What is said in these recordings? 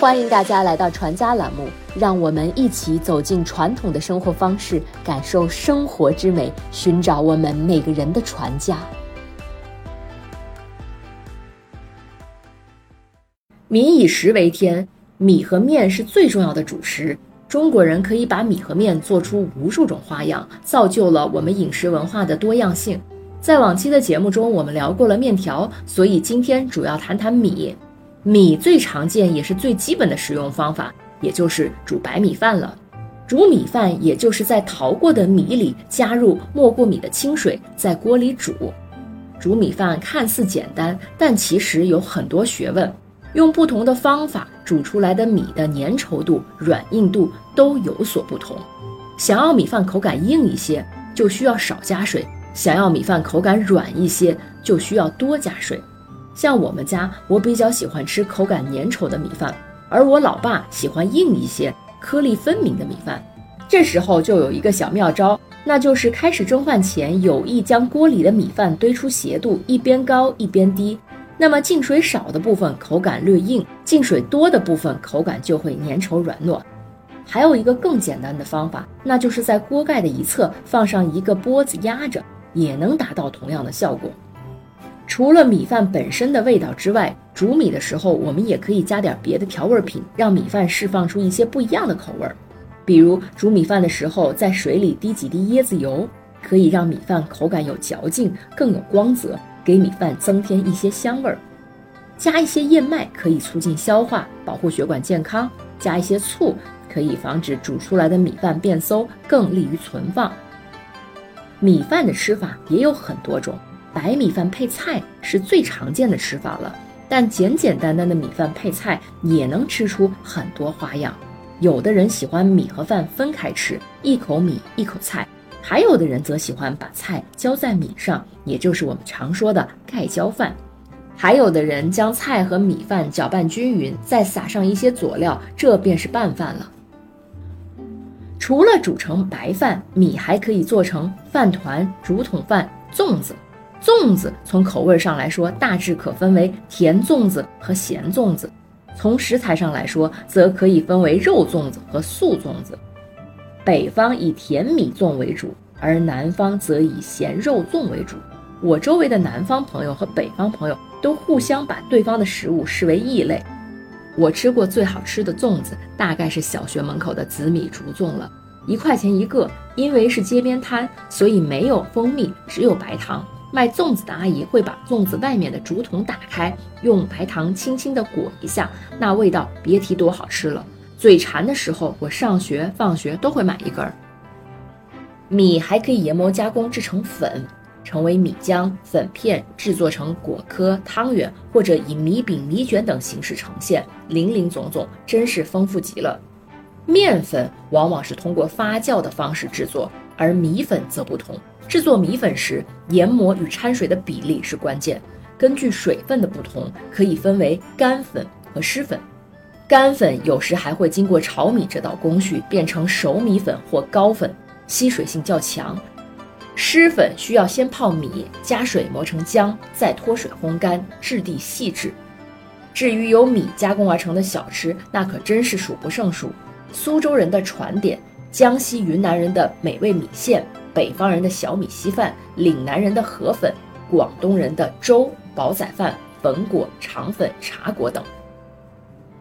欢迎大家来到传家栏目，让我们一起走进传统的生活方式，感受生活之美，寻找我们每个人的传家。民以食为天，米和面是最重要的主食。中国人可以把米和面做出无数种花样，造就了我们饮食文化的多样性。在往期的节目中，我们聊过了面条，所以今天主要谈谈米。米最常见也是最基本的食用方法，也就是煮白米饭了。煮米饭也就是在淘过的米里加入没过米的清水，在锅里煮。煮米饭看似简单，但其实有很多学问。用不同的方法煮出来的米的粘稠度、软硬度都有所不同。想要米饭口感硬一些，就需要少加水；想要米饭口感软一些，就需要多加水。像我们家，我比较喜欢吃口感粘稠的米饭，而我老爸喜欢硬一些、颗粒分明的米饭。这时候就有一个小妙招，那就是开始蒸饭前有意将锅里的米饭堆出斜度，一边高一边低。那么进水少的部分口感略硬，进水多的部分口感就会粘稠软糯。还有一个更简单的方法，那就是在锅盖的一侧放上一个钵子压着，也能达到同样的效果。除了米饭本身的味道之外，煮米的时候我们也可以加点别的调味品，让米饭释放出一些不一样的口味儿。比如煮米饭的时候，在水里滴几滴椰子油，可以让米饭口感有嚼劲，更有光泽，给米饭增添一些香味儿。加一些燕麦可以促进消化，保护血管健康；加一些醋可以防止煮出来的米饭变馊，更利于存放。米饭的吃法也有很多种。白米饭配菜是最常见的吃法了，但简简单单的米饭配菜也能吃出很多花样。有的人喜欢米和饭分开吃，一口米一口菜；还有的人则喜欢把菜浇在米上，也就是我们常说的盖浇饭；还有的人将菜和米饭搅拌均匀，再撒上一些佐料，这便是拌饭了。除了煮成白饭，米还可以做成饭团、竹筒饭、粽子。粽子从口味上来说，大致可分为甜粽子和咸粽子；从食材上来说，则可以分为肉粽子和素粽子。北方以甜米粽为主，而南方则以咸肉粽为主。我周围的南方朋友和北方朋友都互相把对方的食物视为异类。我吃过最好吃的粽子，大概是小学门口的紫米竹粽了，一块钱一个。因为是街边摊，所以没有蜂蜜，只有白糖。卖粽子的阿姨会把粽子外面的竹筒打开，用白糖轻轻地裹一下，那味道别提多好吃了。嘴馋的时候，我上学放学都会买一根儿。米还可以研磨加工制成粉，成为米浆、粉片，制作成果壳、汤圆，或者以米饼、米卷等形式呈现，林林总总，真是丰富极了。面粉往往是通过发酵的方式制作，而米粉则不同。制作米粉时，研磨与掺水的比例是关键。根据水分的不同，可以分为干粉和湿粉。干粉有时还会经过炒米这道工序变成熟米粉或糕粉，吸水性较强。湿粉需要先泡米，加水磨成浆，再脱水烘干，质地细致。至于由米加工而成的小吃，那可真是数不胜数。苏州人的传点，江西云南人的美味米线。北方人的小米稀饭，岭南人的河粉，广东人的粥、煲仔饭、粉果、肠粉、茶果等。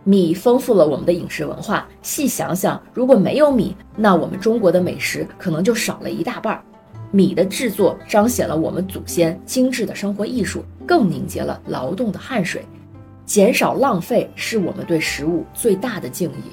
米丰富了我们的饮食文化。细想想，如果没有米，那我们中国的美食可能就少了一大半。米的制作彰显了我们祖先精致的生活艺术，更凝结了劳动的汗水。减少浪费是我们对食物最大的敬意。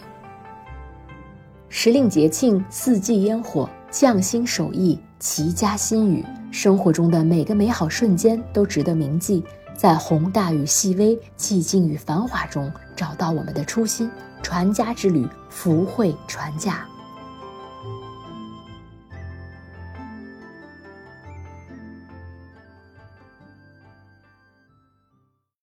时令节庆，四季烟火。匠心手艺，齐家心语，生活中的每个美好瞬间都值得铭记。在宏大与细微、寂静与繁华中，找到我们的初心。传家之旅，福慧传家。